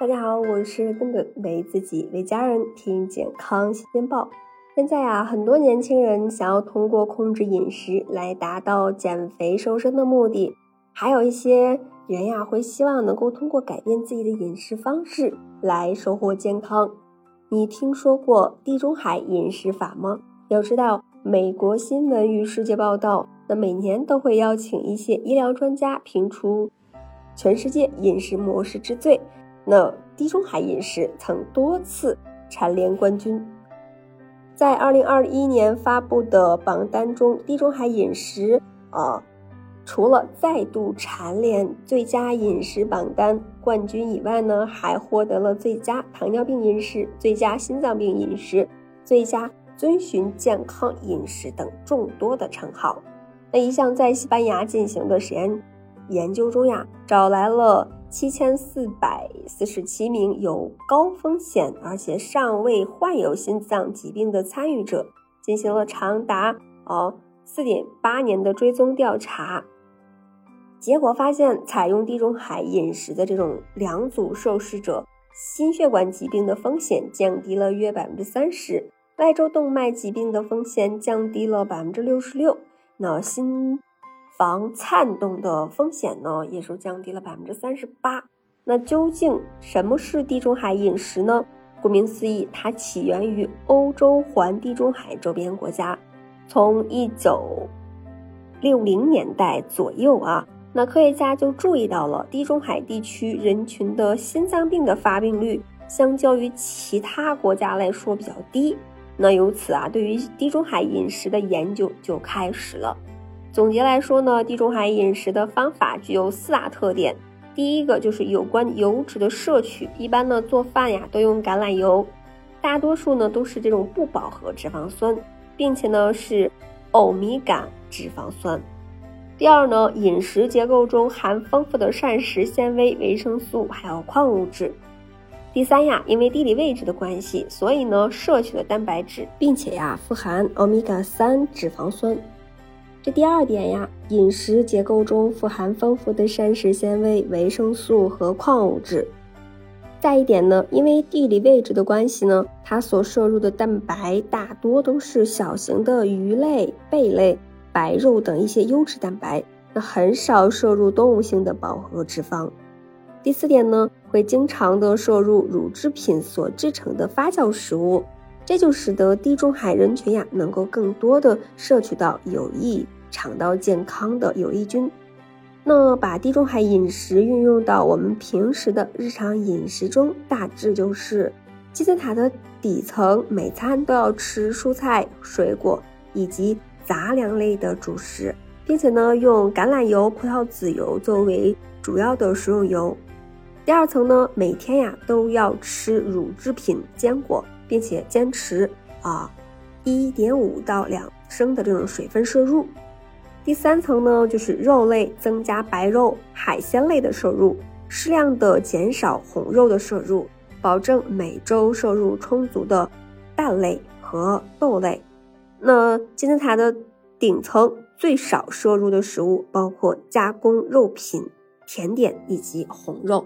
大家好，我是根本，为自己为家人听健康新鲜报。现在啊，很多年轻人想要通过控制饮食来达到减肥瘦身的目的，还有一些人呀会希望能够通过改变自己的饮食方式来收获健康。你听说过地中海饮食法吗？要知道，美国新闻与世界报道，那每年都会邀请一些医疗专家评出全世界饮食模式之最。那地中海饮食曾多次蝉联冠军，在二零二一年发布的榜单中，地中海饮食啊，除了再度蝉联最佳饮食榜单冠军以外呢，还获得了最佳糖尿病饮食、最佳心脏病饮食、最佳遵循健康饮食等众多的称号。那一项在西班牙进行的实验研究中呀，找来了。七千四百四十七名有高风险而且尚未患有心脏疾病的参与者，进行了长达哦四点八年的追踪调查。结果发现，采用地中海饮食的这种两组受试者，心血管疾病的风险降低了约百分之三十，外周动脉疾病的风险降低了百分之六十六。脑心防颤动的风险呢，也是降低了百分之三十八。那究竟什么是地中海饮食呢？顾名思义，它起源于欧洲环地中海周边国家。从一九六零年代左右啊，那科学家就注意到了地中海地区人群的心脏病的发病率相较于其他国家来说比较低。那由此啊，对于地中海饮食的研究就开始了。总结来说呢，地中海饮食的方法具有四大特点。第一个就是有关油脂的摄取，一般呢做饭呀都用橄榄油，大多数呢都是这种不饱和脂肪酸，并且呢是欧米伽脂肪酸。第二呢，饮食结构中含丰富的膳食纤维、维生素还有矿物质。第三呀，因为地理位置的关系，所以呢摄取了蛋白质，并且呀富含欧米伽三脂肪酸。这第二点呀，饮食结构中富含丰富的膳食纤维、维生素和矿物质。再一点呢，因为地理位置的关系呢，它所摄入的蛋白大多都是小型的鱼类、贝类、白肉等一些优质蛋白，那很少摄入动物性的饱和脂肪。第四点呢，会经常的摄入乳制品所制成的发酵食物。这就使得地中海人群呀，能够更多的摄取到有益肠道健康的有益菌。那把地中海饮食运用到我们平时的日常饮食中，大致就是金字塔的底层，每餐都要吃蔬菜、水果以及杂粮类的主食，并且呢，用橄榄油、葡萄籽油作为主要的食用油。第二层呢，每天呀都要吃乳制品、坚果。并且坚持啊，一点五到两升的这种水分摄入。第三层呢，就是肉类增加白肉、海鲜类的摄入，适量的减少红肉的摄入，保证每周摄入充足的蛋类和豆类。那金字塔的顶层最少摄入的食物包括加工肉品、甜点以及红肉。